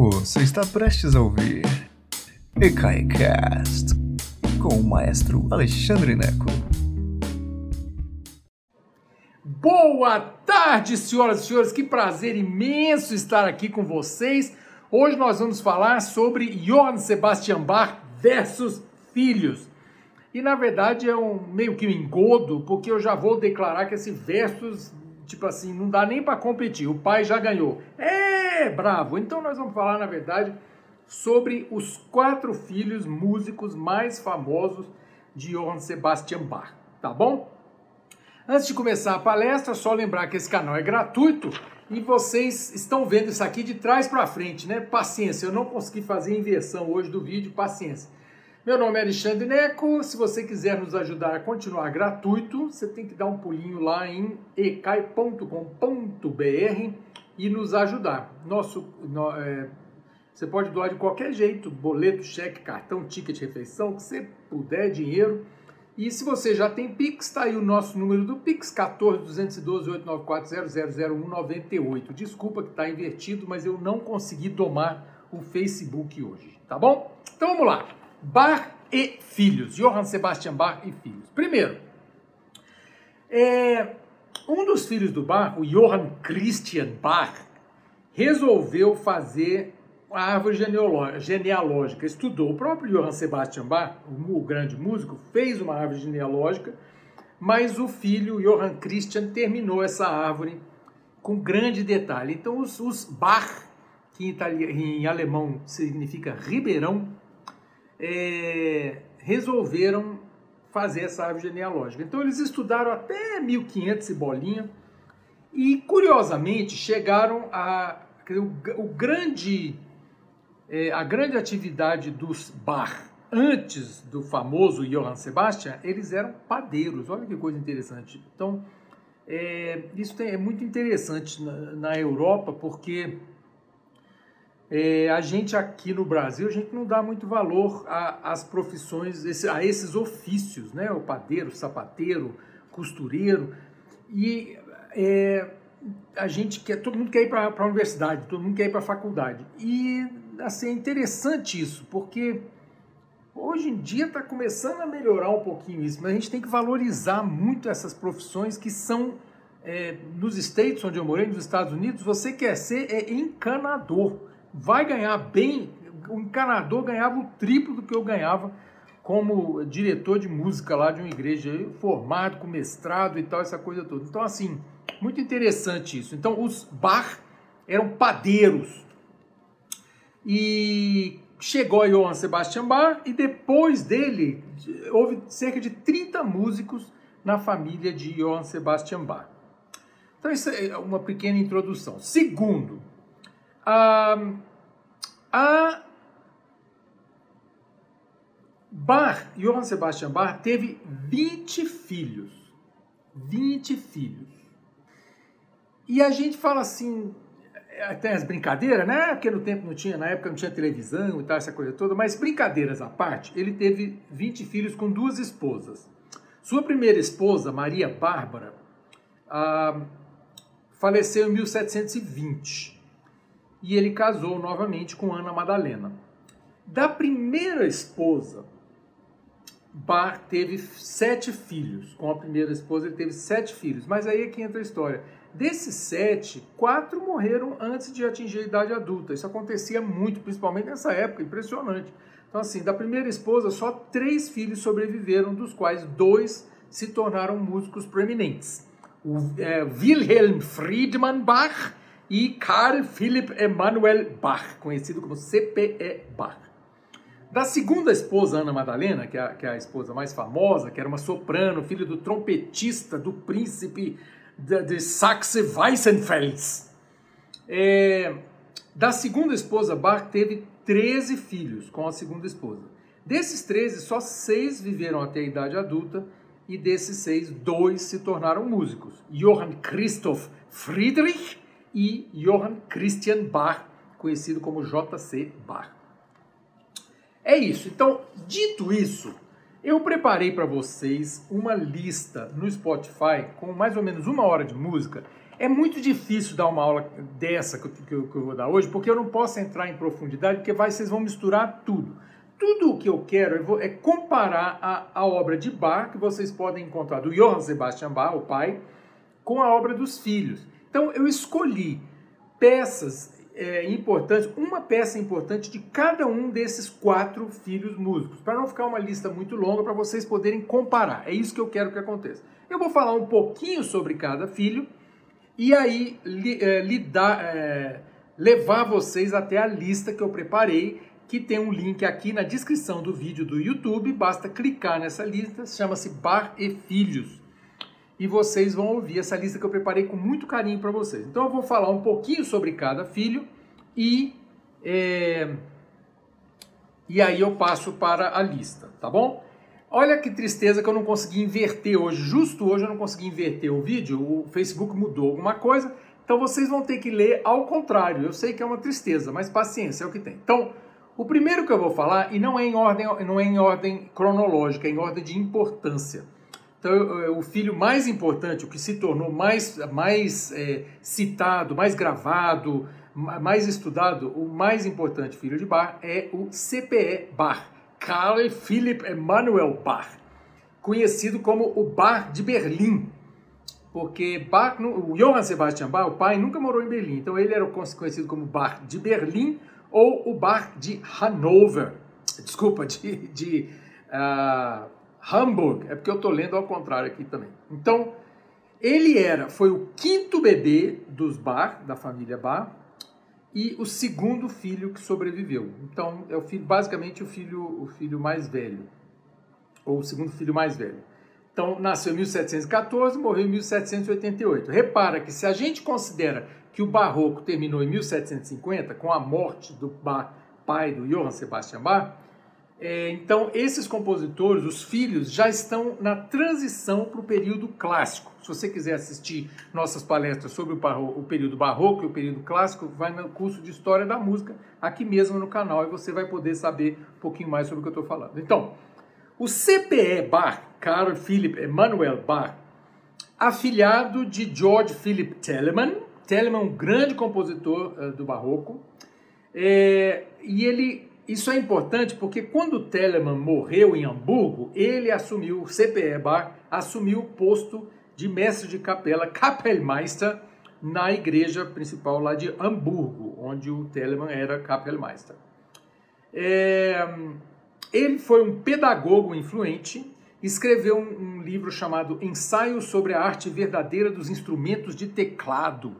Você está prestes a ouvir EKAICAST com o maestro Alexandre Neco. Boa tarde, senhoras e senhores. Que prazer imenso estar aqui com vocês. Hoje nós vamos falar sobre Johann Sebastian Bach versus filhos. E na verdade é um meio que um engodo, porque eu já vou declarar que esse versus, tipo assim, não dá nem para competir. O pai já ganhou. É, bravo. Então nós vamos falar, na verdade, sobre os quatro filhos músicos mais famosos de Johann Sebastian Bach, tá bom? Antes de começar a palestra, só lembrar que esse canal é gratuito e vocês estão vendo isso aqui de trás para frente, né? Paciência, eu não consegui fazer a inversão hoje do vídeo, paciência. Meu nome é Alexandre Neco. Se você quiser nos ajudar a continuar gratuito, você tem que dar um pulinho lá em ecai.com.br e nos ajudar. Nosso, no, é, você pode doar de qualquer jeito, boleto, cheque, cartão, ticket refeição, que você puder, dinheiro. E se você já tem Pix, está aí o nosso número do Pix, 14 212 894 000198. Desculpa que está invertido, mas eu não consegui domar o Facebook hoje, tá bom? Então vamos lá. Bach e filhos, Johann Sebastian Bach e filhos. Primeiro, é, um dos filhos do Bach, o Johann Christian Bach, resolveu fazer a árvore genealógica. Estudou o próprio Johann Sebastian Bach, o grande músico, fez uma árvore genealógica, mas o filho Johann Christian terminou essa árvore com grande detalhe. Então, os, os Bach, que em, italiano, em alemão significa ribeirão, é, resolveram fazer essa árvore genealógica. Então eles estudaram até 1500 e bolinha e curiosamente chegaram a o, o grande é, a grande atividade dos bar antes do famoso Johann Sebastian, eles eram padeiros. Olha que coisa interessante. Então, é, isso tem, é muito interessante na, na Europa, porque é, a gente aqui no Brasil, a gente não dá muito valor às profissões, a esses ofícios, né? O padeiro, sapateiro, costureiro. E é, a gente quer, todo mundo quer ir para a universidade, todo mundo quer ir para a faculdade. E assim, é interessante isso, porque hoje em dia está começando a melhorar um pouquinho isso, mas a gente tem que valorizar muito essas profissões que são é, nos States onde eu morei, nos Estados Unidos, você quer ser é, encanador vai ganhar bem. O encanador ganhava o triplo do que eu ganhava como diretor de música lá de uma igreja, formado com mestrado e tal, essa coisa toda. Então, assim, muito interessante isso. Então, os bar eram padeiros. E chegou Johann Sebastian Bach e depois dele houve cerca de 30 músicos na família de Johann Sebastian Bach. Então, isso é uma pequena introdução. Segundo, a, a Bach, Johann Sebastian Bach, teve 20 filhos. 20 filhos. E a gente fala assim, tem as brincadeiras, né? Porque no tempo não tinha, na época não tinha televisão e tal, essa coisa toda, mas brincadeiras à parte, ele teve 20 filhos com duas esposas. Sua primeira esposa, Maria Bárbara, ah, faleceu em 1720 e ele casou novamente com Ana Madalena. Da primeira esposa, Bar teve sete filhos. Com a primeira esposa, ele teve sete filhos. Mas aí é que entra a história. Desses sete, quatro morreram antes de atingir a idade adulta. Isso acontecia muito, principalmente nessa época, impressionante. Então, assim, da primeira esposa, só três filhos sobreviveram, dos quais dois se tornaram músicos proeminentes. O é, Wilhelm Friedmann Bach e Carl Philipp Emanuel Bach, conhecido como CPE Bach. Da segunda esposa, Ana Madalena, que é, a, que é a esposa mais famosa, que era uma soprano, filha do trompetista do príncipe de, de Saxe-Weissenfels. É, da segunda esposa, Bach teve 13 filhos com a segunda esposa. Desses 13, só seis viveram até a idade adulta e desses seis, dois se tornaram músicos. Johann Christoph Friedrich e Johann Christian Bach, conhecido como J.C. Bach. É isso. Então, dito isso, eu preparei para vocês uma lista no Spotify com mais ou menos uma hora de música É muito difícil dar uma aula dessa que eu, que eu, que eu vou dar hoje, porque eu não posso entrar em profundidade, porque vai, vocês vão misturar tudo. Tudo o que eu quero é comparar a, a obra de Bach, que vocês podem encontrar do Johann Sebastian Bach, o pai, com a obra dos filhos. Então eu escolhi peças é, importantes, uma peça importante de cada um desses quatro filhos músicos, para não ficar uma lista muito longa, para vocês poderem comparar. É isso que eu quero que aconteça. Eu vou falar um pouquinho sobre cada filho e aí li, é, lidar, é, levar vocês até a lista que eu preparei que tem um link aqui na descrição do vídeo do YouTube, basta clicar nessa lista, chama-se Bar e Filhos. E vocês vão ouvir essa lista que eu preparei com muito carinho para vocês. Então eu vou falar um pouquinho sobre cada filho e, é, e aí eu passo para a lista, tá bom? Olha que tristeza que eu não consegui inverter hoje. Justo hoje eu não consegui inverter o vídeo, o Facebook mudou alguma coisa, então vocês vão ter que ler ao contrário. Eu sei que é uma tristeza, mas paciência, é o que tem. Então, o primeiro que eu vou falar, e não é em ordem, não é em ordem cronológica, é em ordem de importância. Então, o filho mais importante, o que se tornou mais, mais é, citado, mais gravado, mais estudado, o mais importante filho de Bach é o CPE Bach, Carl Philipp Emanuel Bach, conhecido como o Bach de Berlim. Porque Bach, o Johann Sebastian Bach, o pai, nunca morou em Berlim, então ele era conhecido como Bach de Berlim ou o bar de Hanover, desculpa, de, de uh, Hamburg, é porque eu estou lendo ao contrário aqui também. Então, ele era, foi o quinto bebê dos Bar, da família Bar, e o segundo filho que sobreviveu. Então, é o filho, basicamente o filho, o filho mais velho, ou o segundo filho mais velho. Então, nasceu em 1714, morreu em 1788. Repara que se a gente considera que o barroco terminou em 1750, com a morte do pai do Johann Sebastian Bach, é, então esses compositores, os filhos, já estão na transição para o período clássico. Se você quiser assistir nossas palestras sobre o, o período barroco e o período clássico, vai no curso de História da Música, aqui mesmo no canal, e você vai poder saber um pouquinho mais sobre o que eu estou falando. Então, o CPE Bach, Carl Philipp Emanuel Bach, afilhado de George Philipp Telemann, Telemann um grande compositor uh, do barroco. É, e ele, isso é importante porque quando Telemann morreu em Hamburgo, ele assumiu, o CPE Bar, assumiu o posto de mestre de capela, Kapellmeister, na igreja principal lá de Hamburgo, onde o Telemann era Kapellmeister. É, ele foi um pedagogo influente, escreveu um, um livro chamado Ensaio sobre a Arte Verdadeira dos Instrumentos de Teclado,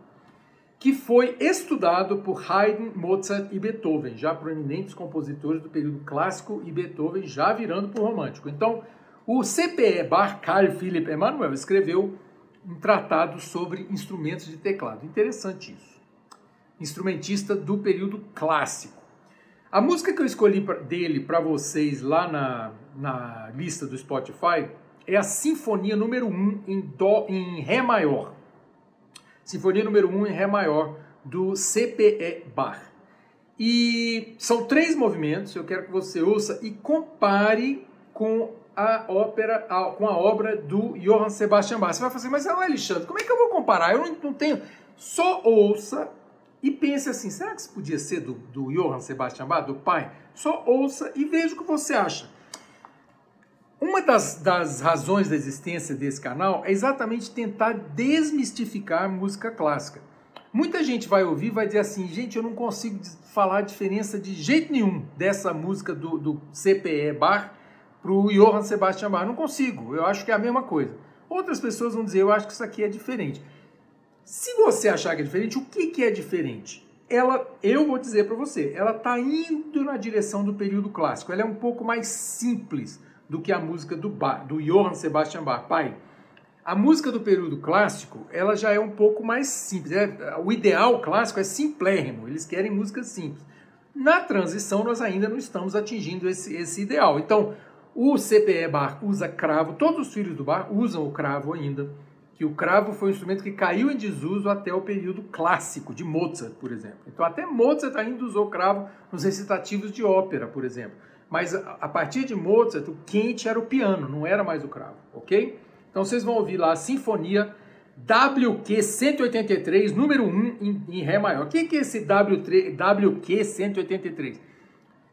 que foi estudado por Haydn, Mozart e Beethoven, já proeminentes compositores do período clássico e Beethoven já virando para o romântico. Então, o CPE Bar Carl Philipp Emanuel escreveu um tratado sobre instrumentos de teclado. Interessante isso. Instrumentista do período clássico. A música que eu escolhi dele para vocês lá na, na lista do Spotify é a Sinfonia número 1 em, dó, em Ré maior. Sinfonia número 1 em Ré maior, do CPE Bach. E são três movimentos, eu quero que você ouça e compare com a ópera, a, com a obra do Johann Sebastian Bach. Você vai assim, mas Alexandre, como é que eu vou comparar? Eu não, não tenho. Só ouça e pense assim: será que isso podia ser do, do Johann Sebastian Bach, do pai? Só ouça e veja o que você acha. Uma das, das razões da existência desse canal é exatamente tentar desmistificar música clássica. Muita gente vai ouvir vai dizer assim, gente, eu não consigo falar a diferença de jeito nenhum dessa música do, do CPE Bach para o Johann Sebastian Bach. Não consigo, eu acho que é a mesma coisa. Outras pessoas vão dizer, eu acho que isso aqui é diferente. Se você achar que é diferente, o que, que é diferente? Ela, eu vou dizer para você, ela está indo na direção do período clássico. Ela é um pouco mais simples do que a música do, Bach, do Johann Sebastian Bach. Pai, a música do período clássico, ela já é um pouco mais simples. É, o ideal clássico é simplérrimo, eles querem música simples. Na transição, nós ainda não estamos atingindo esse, esse ideal. Então, o CPE Bach usa cravo, todos os filhos do Bach usam o cravo ainda, que o cravo foi um instrumento que caiu em desuso até o período clássico, de Mozart, por exemplo. Então, até Mozart ainda usou cravo nos recitativos de ópera, por exemplo. Mas a partir de Mozart, o quente era o piano, não era mais o cravo, ok? Então vocês vão ouvir lá a Sinfonia WQ 183, número 1 em, em Ré maior. O que, é esse W3, WQ 183?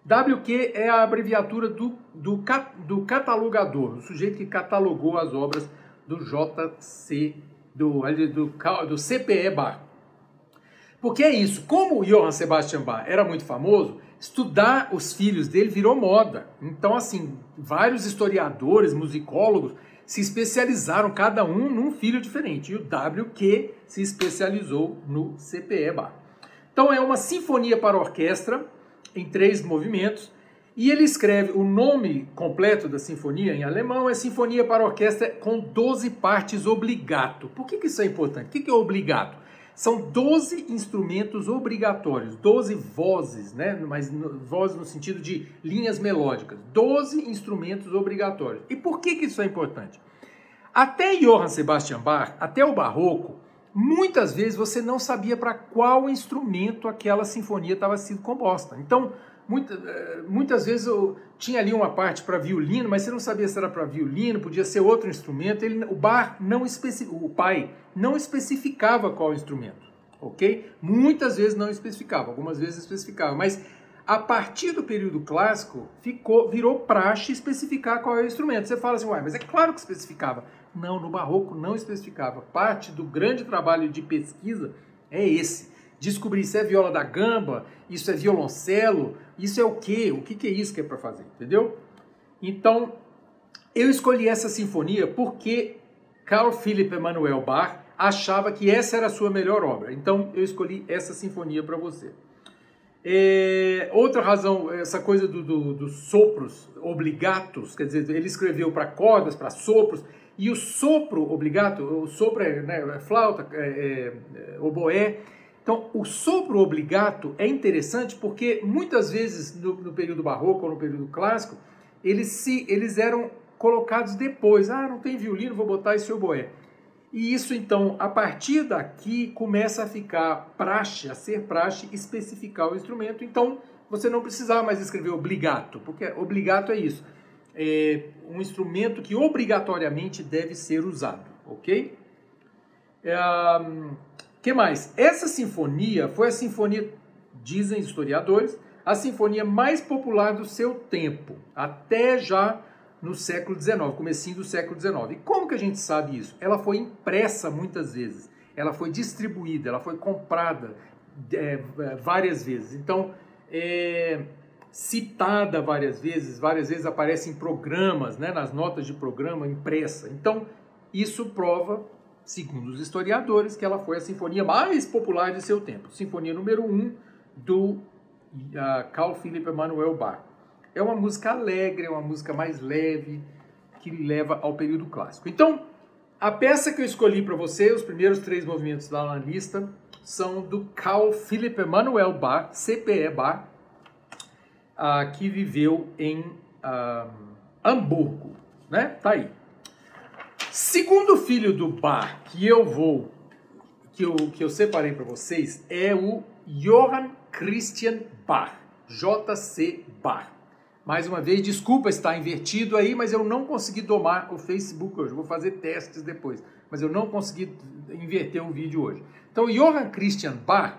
WQ é a abreviatura do, do, do catalogador, o sujeito que catalogou as obras do JC, do, do, do CPE Bar. Porque é isso, como Johann Sebastian Bach era muito famoso, estudar os filhos dele virou moda. Então, assim, vários historiadores, musicólogos se especializaram, cada um num filho diferente. E o WQ se especializou no CPE Bar. Então, é uma sinfonia para orquestra em três movimentos. E ele escreve o nome completo da sinfonia em alemão é Sinfonia para Orquestra com 12 partes obligato. Por que, que isso é importante? O que, que é obligato? São 12 instrumentos obrigatórios, 12 vozes, né? mas vozes no sentido de linhas melódicas. 12 instrumentos obrigatórios. E por que, que isso é importante? Até Johann Sebastian Bach, até o Barroco, muitas vezes você não sabia para qual instrumento aquela sinfonia estava sendo composta. Então, muita, eh, muitas vezes eu tinha ali uma parte para violino, mas você não sabia se era para violino, podia ser outro instrumento. Ele, o bar não especificava, o pai não especificava qual instrumento, ok? Muitas vezes não especificava, algumas vezes especificava, mas a partir do período clássico ficou, virou praxe especificar qual é o instrumento. Você fala assim, uai, mas é claro que especificava. Não, no barroco não especificava. Parte do grande trabalho de pesquisa é esse descobrir se é viola da gamba, isso é violoncelo, isso é o quê? O que, que é isso que é para fazer, entendeu? Então, eu escolhi essa sinfonia porque Carl Philipp Emanuel Bach achava que essa era a sua melhor obra. Então, eu escolhi essa sinfonia para você. É, outra razão, essa coisa do, do, dos sopros obligatos, quer dizer, ele escreveu para cordas, para sopros, e o sopro obligato, o sopro é, né, é flauta, é, é, oboé, então, o sopro obligato é interessante porque muitas vezes no, no, período barroco ou no período clássico, eles, se, eles eram colocados depois. Ah, não tem violino, vou botar esse oboé. E isso, então, a partir daqui, começa a ficar praxe, a ser praxe especificar o instrumento. Então, você não precisava mais escrever obligato, porque obligato é isso. É um instrumento que obrigatoriamente deve ser usado, ok? É, que mais? Essa sinfonia foi a sinfonia, dizem historiadores, a sinfonia mais popular do seu tempo, até já no século XIX, comecinho do século XIX. E como que a gente sabe isso? Ela foi impressa muitas vezes, ela foi distribuída, ela foi comprada é, várias vezes. Então, é, citada várias vezes, várias vezes aparece em programas, né, nas notas de programa impressa. Então, isso prova segundo os historiadores, que ela foi a sinfonia mais popular de seu tempo. Sinfonia número 1 um do uh, Carl Philipp Emanuel Bach. É uma música alegre, é uma música mais leve, que leva ao período clássico. Então, a peça que eu escolhi para você, os primeiros três movimentos na lista, são do Carl Philipp Emanuel Bach, CPE Bach, uh, que viveu em uh, Hamburgo. Né? Tá aí. Segundo filho do Bar que eu vou, que eu, que eu separei para vocês, é o Johann Christian Bach, JC Bach. Mais uma vez, desculpa estar invertido aí, mas eu não consegui domar o Facebook hoje. vou fazer testes depois, mas eu não consegui inverter o vídeo hoje. Então, Johann Christian Bach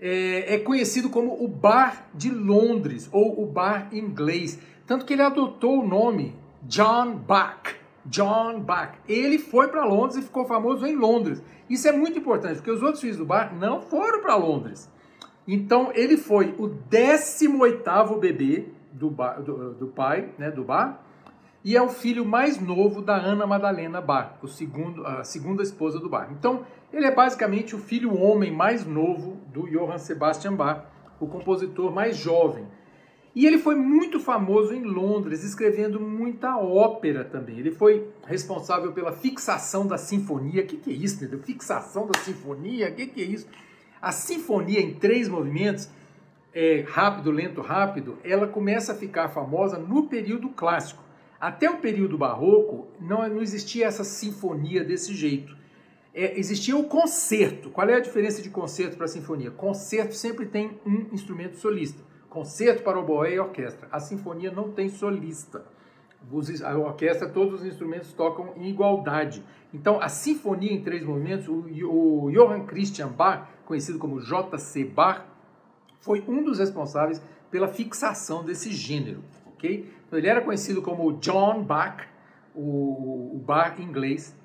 é, é conhecido como o Bar de Londres, ou o Bar inglês. Tanto que ele adotou o nome John Bach John Bach. Ele foi para Londres e ficou famoso em Londres. Isso é muito importante, porque os outros filhos do Bach não foram para Londres. Então, ele foi o 18º bebê do, do, do, pai, né, do Bach, e é o filho mais novo da Ana Madalena Bach, o segundo, a segunda esposa do Bach. Então, ele é basicamente o filho homem mais novo do Johann Sebastian Bach, o compositor mais jovem. E ele foi muito famoso em Londres, escrevendo muita ópera também. Ele foi responsável pela fixação da sinfonia. O que, que é isso, entendeu? Fixação da sinfonia? O que, que é isso? A sinfonia em três movimentos, é, rápido, lento, rápido, ela começa a ficar famosa no período clássico. Até o período barroco, não, não existia essa sinfonia desse jeito. É, existia o concerto. Qual é a diferença de concerto para sinfonia? Concerto sempre tem um instrumento solista concerto para oboé e orquestra. A sinfonia não tem solista. a orquestra, todos os instrumentos tocam em igualdade. Então, a sinfonia em três movimentos, o, Johann Christian Bach, conhecido como J.C. Bach, foi um dos responsáveis pela fixação desse gênero, ok? Então, ele era conhecido como John Bach, o Bach inglês,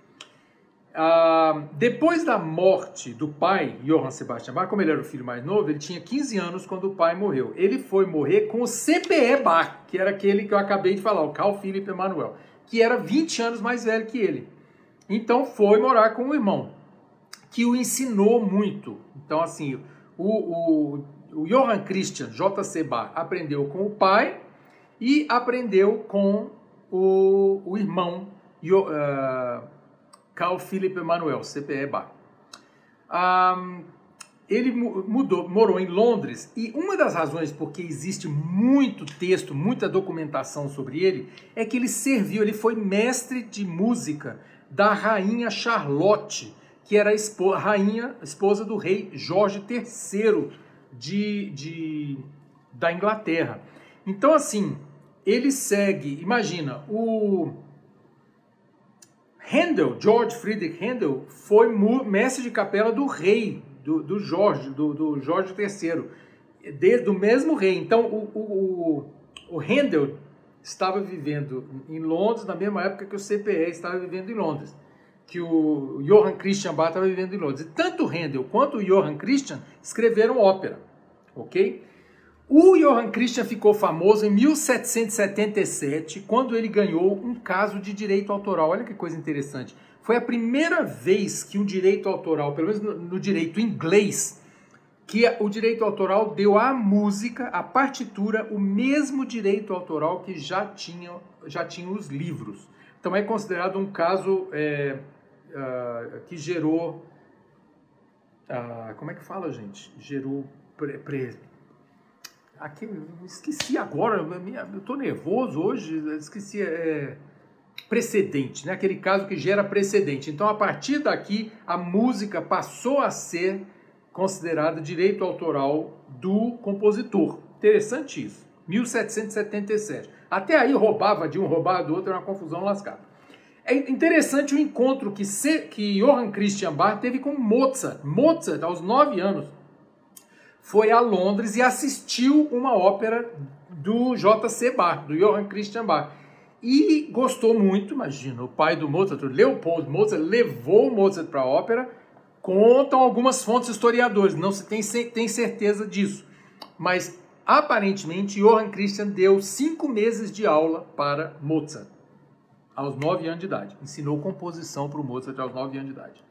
ah, depois da morte do pai, Johann Sebastian Bach, como ele era o filho mais novo, ele tinha 15 anos quando o pai morreu. Ele foi morrer com o CPE Bach, que era aquele que eu acabei de falar, o Carl Philipp Emanuel, que era 20 anos mais velho que ele. Então foi morar com o irmão, que o ensinou muito. Então, assim, o, o, o Johann Christian J.C. Bach aprendeu com o pai e aprendeu com o, o irmão. Uh, Carl Philipp Emanuel, CPE Bar. Um, ele mudou, morou em Londres e uma das razões porque existe muito texto, muita documentação sobre ele, é que ele serviu, ele foi mestre de música da rainha Charlotte, que era a esposa, rainha, esposa do rei Jorge III de, de, da Inglaterra. Então, assim, ele segue, imagina, o Handel, George Friedrich Handel, foi mestre de capela do rei, do, do Jorge, do, do, Jorge III, desde o mesmo rei. Então, o, o, o Handel estava vivendo em Londres na mesma época que o CPE estava vivendo em Londres, que o Johann Christian Bach estava vivendo em Londres. E tanto o Handel quanto o Johann Christian escreveram ópera, ok? O Johann Christian ficou famoso em 1777, quando ele ganhou um caso de direito autoral. Olha que coisa interessante. Foi a primeira vez que um direito autoral, pelo menos no, direito inglês, que o direito autoral deu à música, à partitura, o mesmo direito autoral que já tinha, já tinha os livros. Então é considerado um caso é, uh, que gerou. Uh, como é que fala, gente? Gerou. Pre, pre, Aqui, esqueci agora, eu estou nervoso hoje, esqueci, é, precedente, né? aquele caso que gera precedente. Então, a partir daqui, a música passou a ser considerada direito autoral do compositor. Interessante isso. 1777. Até aí roubava de um, roubava do outro, era uma confusão lascada. É interessante o encontro que, que Johann Christian Bach teve com Mozart. Mozart, aos nove anos, foi a Londres e assistiu uma ópera do J.C. Bach, do Johann Christian Bach. E gostou muito, imagina, o pai do Mozart, Leopold Mozart, levou Mozart para a ópera. Contam algumas fontes historiadores, não se tem, tem certeza disso. Mas aparentemente Johann Christian deu cinco meses de aula para Mozart, aos nove anos de idade. Ensinou composição para o Mozart aos nove anos de idade.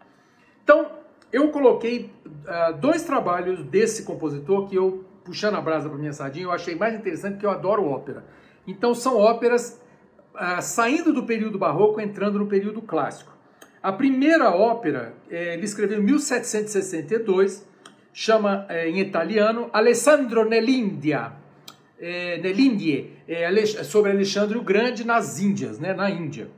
Então, eu coloquei uh, dois trabalhos desse compositor que eu, puxando a brasa para minha sardinha, eu achei mais interessante porque eu adoro ópera. Então são óperas uh, saindo do período barroco, entrando no período clássico. A primeira ópera, eh, ele escreveu em 1762, chama eh, em italiano Alessandro Nell'India, eh, Nell'Indie, sobre Alexandre o Grande nas Índias, né, na Índia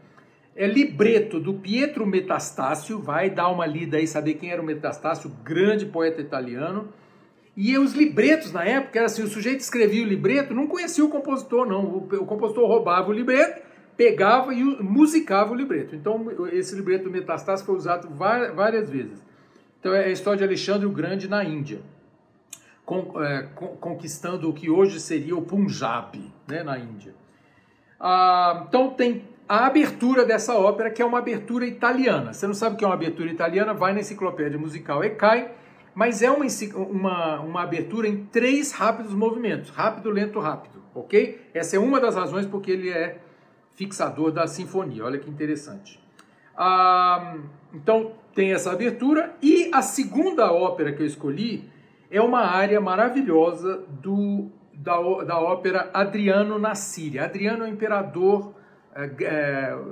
é libreto do Pietro Metastácio, vai dar uma lida aí, saber quem era o Metastácio, grande poeta italiano. E os libretos na época era assim, o sujeito escrevia o libreto, não conhecia o compositor não, o, o compositor roubava o libreto, pegava e musicava o libreto. Então esse libreto do Metastácio foi usado várias vezes. Então é a história de Alexandre o Grande na Índia, é, conquistando o que hoje seria o Punjab, né, na Índia. Ah, então tem a abertura dessa ópera, que é uma abertura italiana. Você não sabe o que é uma abertura italiana? Vai na enciclopédia musical e cai, mas é uma, uma, uma abertura em três rápidos movimentos: rápido, lento, rápido, ok? Essa é uma das razões porque ele é fixador da sinfonia. Olha que interessante. Ah, então tem essa abertura e a segunda ópera que eu escolhi é uma área maravilhosa do, da, da ópera Adriano na Síria. Adriano é o imperador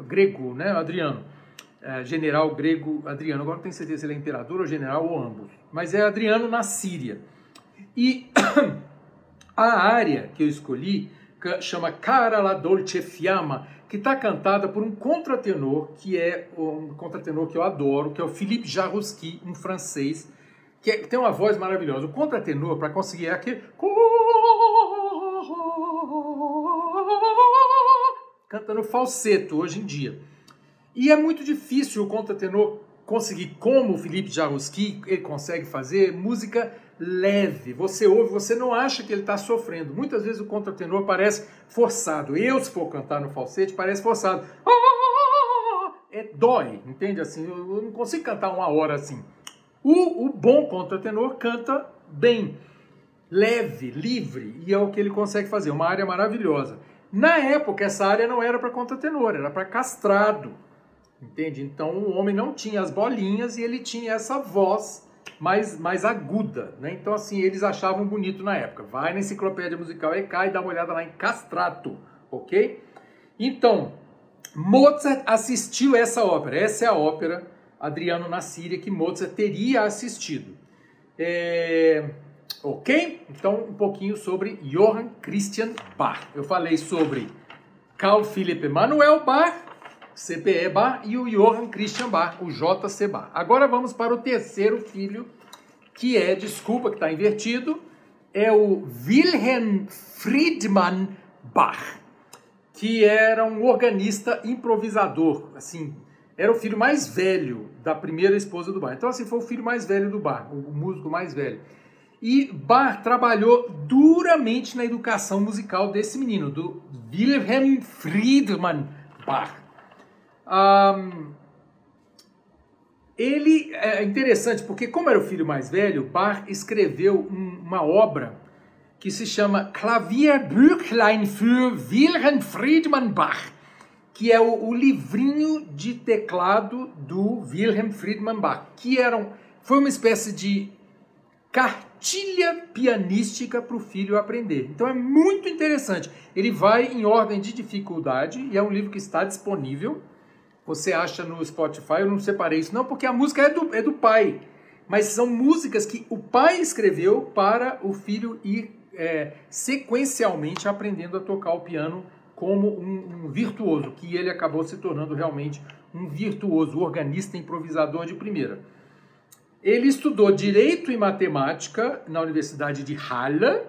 grego, né, Adriano, é, general grego Adriano, agora não tenho certeza se ele é imperador ou general ou ambos, mas é Adriano na Síria. E a área que eu escolhi chama Cara la dolce fiamma, que está cantada por um contratenor, que é um contratenor que eu adoro, que é o Philippe Jarouski, um francês, que, é, que tem uma voz maravilhosa. O contratenor, para conseguir, é aquele canta no falseto hoje em dia. E é muito difícil o contratenor conseguir, como o Felipe Jaruski, ele consegue fazer, música leve. Você ouve, você não acha que ele está sofrendo. Muitas vezes o contratenor parece forçado. Eu, se for cantar no falsete, parece forçado. É, dói, entende? Assim, eu não consigo cantar uma hora assim. O, o bom contratenor canta bem, leve, livre, e é o que ele consegue fazer. Uma área maravilhosa. Na época, essa área não era para contratenor, era para castrado. Entende? Então o homem não tinha as bolinhas e ele tinha essa voz mais, mais aguda, né? Então assim, eles achavam bonito na época. Vai na enciclopédia musical EK e dá uma olhada lá em castrato, ok? Então, Mozart assistiu essa ópera. Essa é a ópera Adriano na Síria que Mozart teria assistido. É... Ok? Então, um pouquinho sobre Johann Christian Bach. Eu falei sobre Carl Philipp Emanuel Bach, CPE Bach, e o Johann Christian Bach, o JC Bach. Agora vamos para o terceiro filho, que é, desculpa que está invertido, é o Wilhelm Friedmann Bach, que era um organista improvisador, assim, era o filho mais velho da primeira esposa do Bach. Então, assim, foi o filho mais velho do Bach, o músico mais velho. E Bach trabalhou duramente na educação musical desse menino, do Wilhelm Friedmann Bach. Um, ele é interessante porque, como era o filho mais velho, Bach escreveu um, uma obra que se chama Klavierbüchlein für Wilhelm Friedmann Bach, que é o, o, livrinho de teclado do Wilhelm Friedmann Bach, que eram, foi uma espécie de cartilha pianística para o filho aprender. Então é muito interessante. Ele vai em ordem de dificuldade e é um livro que está disponível. Você acha no Spotify, eu não separei isso não, porque a música é do, é do pai. Mas são músicas que o pai escreveu para o filho ir é, sequencialmente aprendendo a tocar o piano como um, um virtuoso, que ele acabou se tornando realmente um virtuoso, organista improvisador de primeira. Ele estudou Direito e Matemática na Universidade de Halle,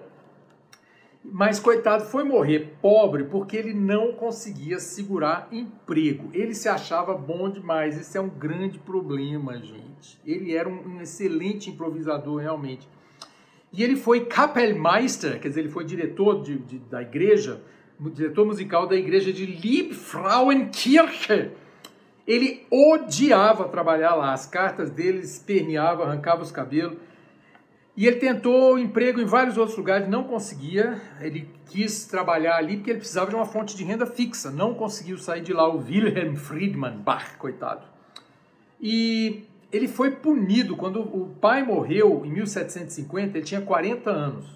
mas coitado foi morrer pobre porque ele não conseguia segurar emprego. Ele se achava bom demais. Isso é um grande problema, gente. Ele era um, um excelente improvisador realmente. E ele foi Kapellmeister, quer dizer, ele foi diretor de, de, da igreja, diretor musical da igreja de Liebfrauenkirche ele odiava trabalhar lá, as cartas dele esperneavam, arrancava os cabelos. E ele tentou emprego em vários outros lugares, não conseguia. Ele quis trabalhar ali porque ele precisava de uma fonte de renda fixa. Não conseguiu sair de lá o Wilhelm Friedmann Bach, coitado. E ele foi punido quando o pai morreu em 1750, ele tinha 40 anos.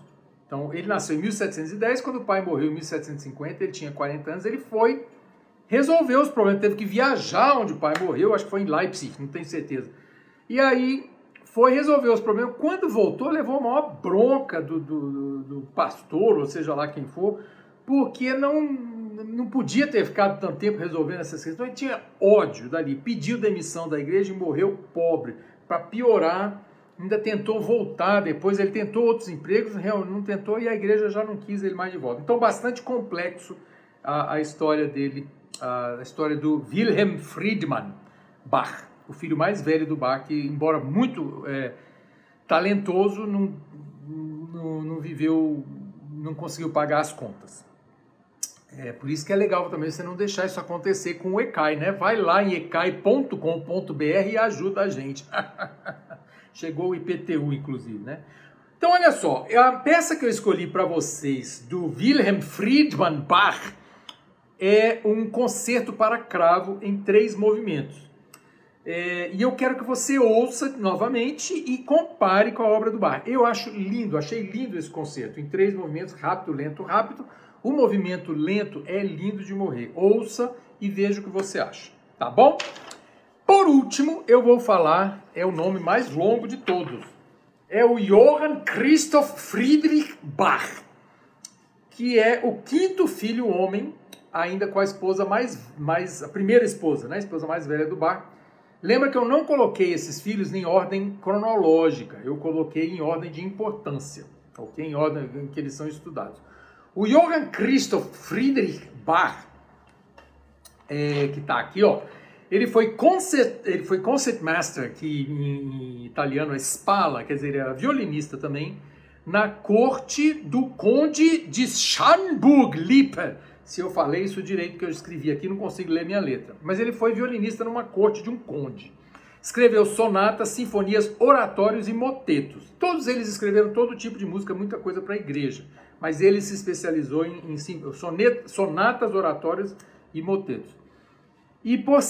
Então, ele nasceu em 1710, quando o pai morreu em 1750, ele tinha 40 anos, ele foi resolveu os problemas, teve que viajar onde o pai morreu, acho que foi em Leipzig, não tenho certeza. E aí foi resolver os problemas. Quando voltou, levou a maior bronca do, do, do pastor, ou seja lá quem for, porque não, não podia ter ficado tanto tempo resolvendo essas questões. Ele tinha ódio dali, pediu demissão da igreja e morreu pobre. Para piorar, ainda tentou voltar depois, ele tentou outros empregos, não tentou e a igreja já não quis ele mais de volta. Então, bastante complexo a, a história dele a história do Wilhelm Friedmann Bach, o filho mais velho do Bach, que, embora muito é, talentoso, não, não, não, viveu, não conseguiu pagar as contas. É por isso que é legal também você não deixar isso acontecer com o ECAI, né? Vai lá em ecai.com.br e ajuda a gente. Chegou o IPTU, inclusive, né? Então, olha só, a peça que eu escolhi para vocês do Wilhelm Friedmann Bach é um concerto para cravo em três movimentos. É, e eu quero que você ouça novamente e compare com a obra do Bach. Eu acho lindo, achei lindo esse concerto, em três movimentos, rápido, lento, rápido. O movimento lento é lindo de morrer. Ouça e veja o que você acha, tá bom? Por último, eu vou falar, é o nome mais longo de todos. É o Johann Christoph Friedrich Bach, que é o quinto filho homem ainda com a esposa mais, mais a primeira esposa, né? a esposa mais velha do bar. Lembra que eu não coloquei esses filhos em ordem cronológica, eu coloquei em ordem de importância, ok? Em ordem em que eles são estudados. O Johann Christoph Friedrich Bach é, que está aqui, ó. Ele foi concert, ele foi concertmaster, que em, em italiano é Spala, quer dizer, era violinista também, na corte do conde de Scharnburg-Lippe. Se eu falei isso direito que eu escrevi aqui, não consigo ler minha letra. Mas ele foi violinista numa corte de um conde. Escreveu sonatas, sinfonias, oratórios e motetos. Todos eles escreveram todo tipo de música, muita coisa para a igreja. Mas ele se especializou em, em sonet, sonatas, oratórios e motetos. E por, uh,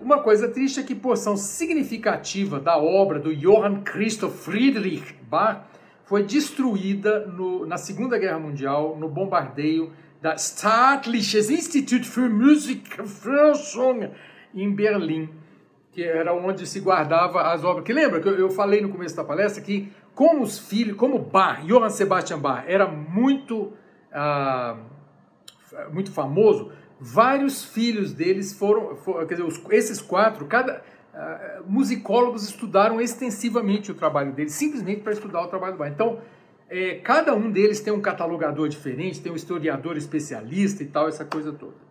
uma coisa triste é que porção significativa da obra do Johann Christoph Friedrich Bach foi destruída no, na Segunda Guerra Mundial no bombardeio da Staatliches Institut für Musikforschung em Berlim, que era onde se guardava as obras. Que lembra que eu, falei no começo da palestra que como os filhos, como Bach, Johann Sebastian Bach era muito uh, muito famoso, vários filhos deles foram, foram quer dizer, os, esses quatro, cada uh, musicólogos estudaram extensivamente o trabalho deles, simplesmente para estudar o trabalho do Bach. Então, é, cada um deles tem um catalogador diferente, tem um historiador especialista e tal, essa coisa toda.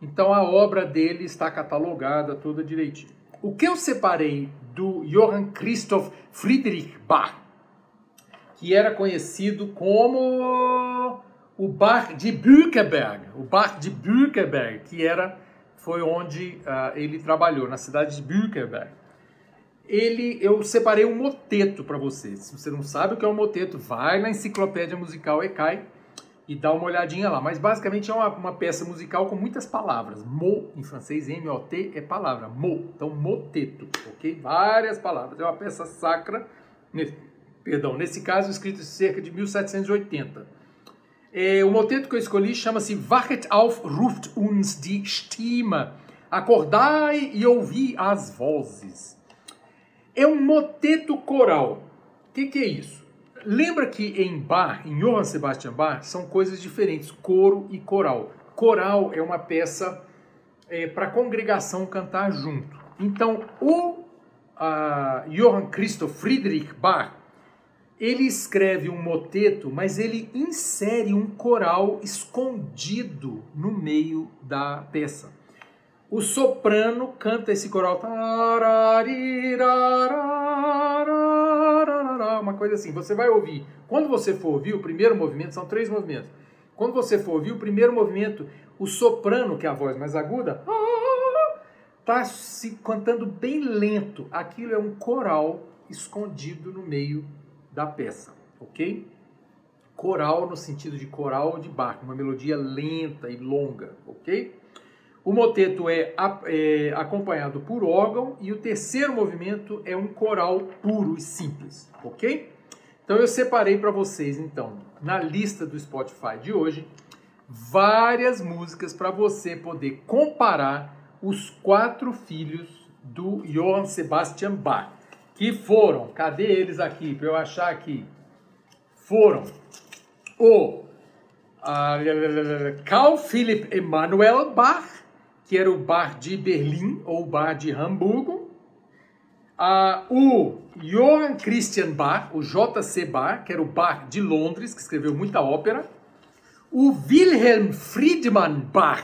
Então, a obra dele está catalogada toda direitinho. O que eu separei do Johann Christoph Friedrich Bach, que era conhecido como o Bach de Bückeberg, o Bach de Bückeberg, que era foi onde uh, ele trabalhou, na cidade de Bückeberg. Ele, eu separei um moteto para você. Se você não sabe o que é um moteto, vai na enciclopédia musical ECAI e dá uma olhadinha lá. Mas basicamente é uma, uma peça musical com muitas palavras. Mo, em francês, M-O-T é palavra. Mo. Então, moteto, ok? Várias palavras. É uma peça sacra, perdão, nesse caso escrito cerca de 1780 é, o moteto que eu escolhi chama-se Wachet auf, ruft uns die Stimme. Acordai e ouvi as vozes. É um moteto coral. O que, que, é isso? Lembra que em Bach, em Johann Sebastian Bach, são coisas diferentes, coro e coral. Coral é uma peça é, para a congregação cantar junto. Então, o uh, Johann Christoph Friedrich Bach ele escreve um moteto, mas ele insere um coral escondido no meio da peça. O soprano canta esse coral, uma coisa assim. Você vai ouvir. Quando você for ouvir o primeiro movimento, são três movimentos. Quando você for ouvir o primeiro movimento, o soprano, que é a voz mais aguda, está se cantando bem lento. Aquilo é um coral escondido no meio da peça, ok? Coral no sentido de coral de Bach, uma melodia lenta e longa, ok? O moteto é, é, acompanhado por órgão e o terceiro movimento é um coral puro e simples, ok? Então eu separei para vocês, então, na lista do Spotify de hoje, várias músicas para você poder comparar os quatro filhos do Johann Sebastian Bach que foram, cadê eles aqui, para eu achar aqui? Foram o uh, Carl Philipp Emanuel Bach, que era o Bar de Berlim ou Bar de Hamburgo, uh, o Johann Christian Bach, o J.C. Bach, que era o Bar de Londres, que escreveu muita ópera, o Wilhelm Friedmann Bach,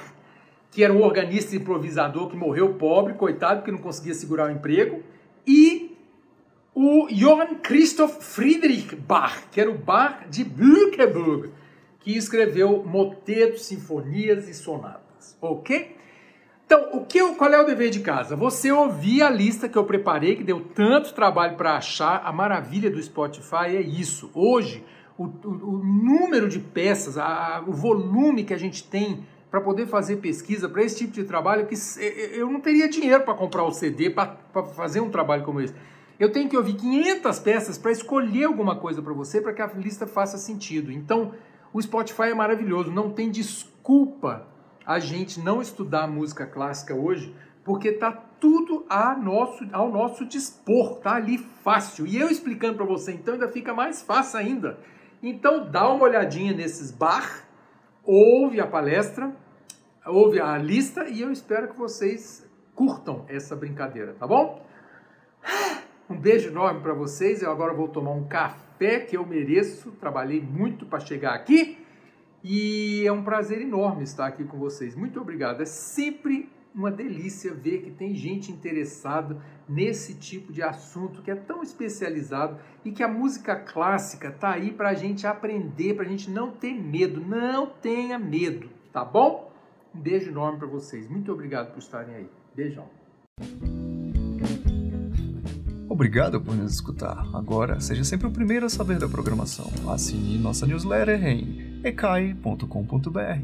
que era um organista improvisador que morreu pobre, coitado, porque não conseguia segurar o emprego, e o Johann Christoph Friedrich Bach, que era o Bach de Bückeburg, que escreveu motetos, sinfonias e sonatas, ok? Então, o que, qual é o dever de casa? Você ouvir a lista que eu preparei, que deu tanto trabalho para achar. A maravilha do Spotify é isso. Hoje, o, o, o número de peças, a, o volume que a gente tem para poder fazer pesquisa para esse tipo de trabalho, que eu não teria dinheiro para comprar o CD para fazer um trabalho como esse. Eu tenho que ouvir 500 peças para escolher alguma coisa para você, para que a lista faça sentido. Então, o Spotify é maravilhoso, não tem desculpa a gente não estudar música clássica hoje, porque tá tudo a nosso, ao nosso dispor, tá ali fácil. E eu explicando para você, então ainda fica mais fácil ainda. Então dá uma olhadinha nesses bar, ouve a palestra, ouve a lista e eu espero que vocês curtam essa brincadeira, tá bom? Um beijo enorme para vocês. Eu agora vou tomar um café que eu mereço. Trabalhei muito para chegar aqui. E é um prazer enorme estar aqui com vocês. Muito obrigado. É sempre uma delícia ver que tem gente interessada nesse tipo de assunto que é tão especializado e que a música clássica tá aí para a gente aprender, para a gente não ter medo. Não tenha medo, tá bom? Um beijo enorme para vocês. Muito obrigado por estarem aí. Beijão. Obrigado por nos escutar. Agora, seja sempre o primeiro a saber da programação. Assine nossa newsletter em ecai.com.br.